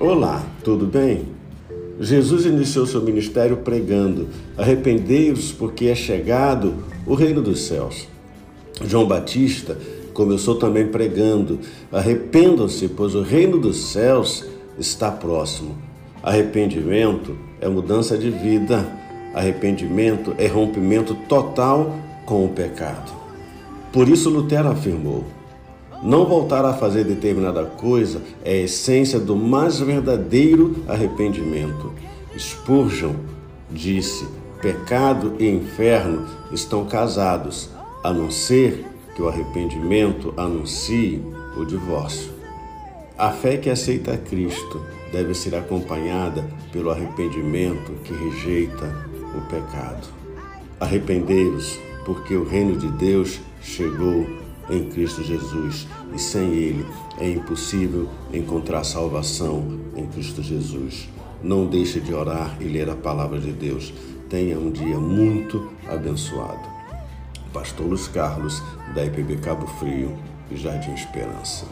Olá, tudo bem? Jesus iniciou seu ministério pregando: Arrependei-vos, porque é chegado o reino dos céus. João Batista começou também pregando: Arrependam-se, pois o reino dos céus está próximo. Arrependimento é mudança de vida. Arrependimento é rompimento total com o pecado. Por isso Lutero afirmou: não voltar a fazer determinada coisa é a essência do mais verdadeiro arrependimento. Spurgeon disse: pecado e inferno estão casados, a não ser que o arrependimento anuncie o divórcio. A fé que aceita Cristo deve ser acompanhada pelo arrependimento que rejeita o pecado. Arrependei-vos, porque o reino de Deus chegou em Cristo Jesus e sem Ele é impossível encontrar salvação em Cristo Jesus. Não deixe de orar e ler a palavra de Deus. Tenha um dia muito abençoado. Pastor Luiz Carlos, da IPB Cabo Frio e Jardim Esperança.